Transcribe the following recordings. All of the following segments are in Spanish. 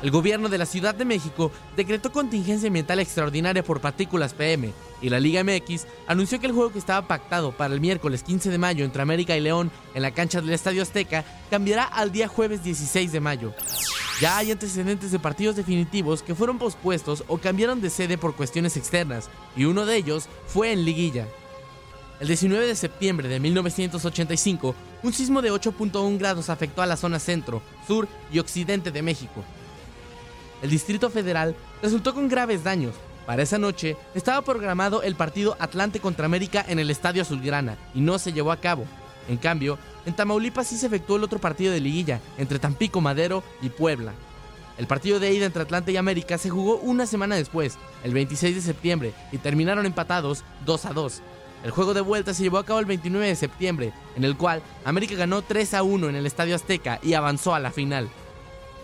El gobierno de la Ciudad de México decretó contingencia ambiental extraordinaria por partículas PM y la Liga MX anunció que el juego que estaba pactado para el miércoles 15 de mayo entre América y León en la cancha del Estadio Azteca cambiará al día jueves 16 de mayo. Ya hay antecedentes de partidos definitivos que fueron pospuestos o cambiaron de sede por cuestiones externas y uno de ellos fue en Liguilla. El 19 de septiembre de 1985, un sismo de 8.1 grados afectó a la zona centro, sur y occidente de México. El Distrito Federal resultó con graves daños. Para esa noche estaba programado el partido Atlante contra América en el Estadio Azulgrana y no se llevó a cabo. En cambio, en Tamaulipas sí se efectuó el otro partido de liguilla entre Tampico Madero y Puebla. El partido de ida entre Atlante y América se jugó una semana después, el 26 de septiembre, y terminaron empatados 2 a 2. El juego de vuelta se llevó a cabo el 29 de septiembre, en el cual América ganó 3 a 1 en el Estadio Azteca y avanzó a la final.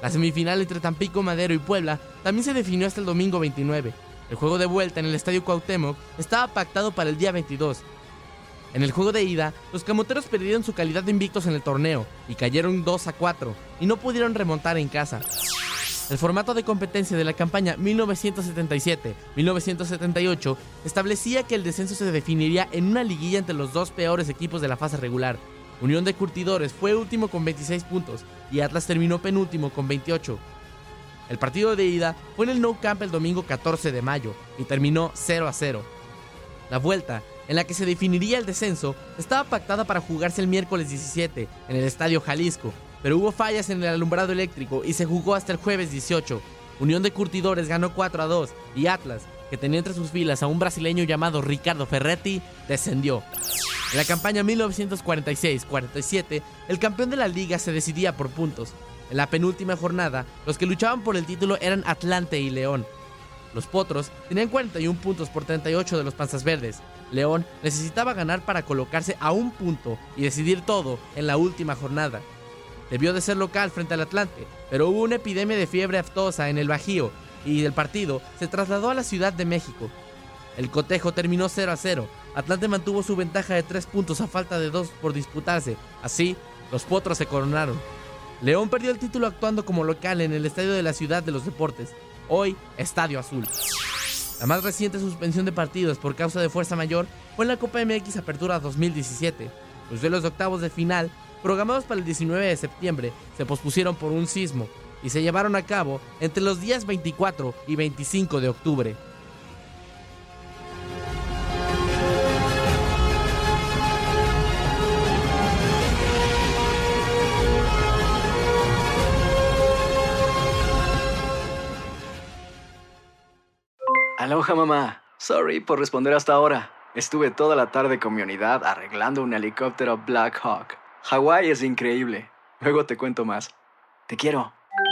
La semifinal entre Tampico, Madero y Puebla también se definió hasta el domingo 29. El juego de vuelta en el Estadio Cuauhtémoc estaba pactado para el día 22. En el juego de ida, los camoteros perdieron su calidad de invictos en el torneo y cayeron 2 a 4 y no pudieron remontar en casa. El formato de competencia de la campaña 1977-1978 establecía que el descenso se definiría en una liguilla entre los dos peores equipos de la fase regular. Unión de Curtidores fue último con 26 puntos y Atlas terminó penúltimo con 28. El partido de ida fue en el No Camp el domingo 14 de mayo y terminó 0 a 0. La vuelta, en la que se definiría el descenso, estaba pactada para jugarse el miércoles 17 en el Estadio Jalisco, pero hubo fallas en el alumbrado eléctrico y se jugó hasta el jueves 18. Unión de Curtidores ganó 4 a 2 y Atlas, que tenía entre sus filas a un brasileño llamado Ricardo Ferretti, descendió. En la campaña 1946-47, el campeón de la liga se decidía por puntos. En la penúltima jornada, los que luchaban por el título eran Atlante y León. Los Potros tenían 41 puntos por 38 de los Panzas Verdes. León necesitaba ganar para colocarse a un punto y decidir todo en la última jornada. Debió de ser local frente al Atlante, pero hubo una epidemia de fiebre aftosa en el Bajío y el partido se trasladó a la Ciudad de México. El cotejo terminó 0 a 0. Atlante mantuvo su ventaja de 3 puntos a falta de 2 por disputarse. Así, los potros se coronaron. León perdió el título actuando como local en el Estadio de la Ciudad de los Deportes, hoy Estadio Azul. La más reciente suspensión de partidos por causa de fuerza mayor fue en la Copa MX Apertura 2017. Los duelos de octavos de final, programados para el 19 de septiembre, se pospusieron por un sismo y se llevaron a cabo entre los días 24 y 25 de octubre. Aloha mamá, sorry por responder hasta ahora. Estuve toda la tarde con mi unidad arreglando un helicóptero Black Hawk. Hawái es increíble. Luego te cuento más. Te quiero.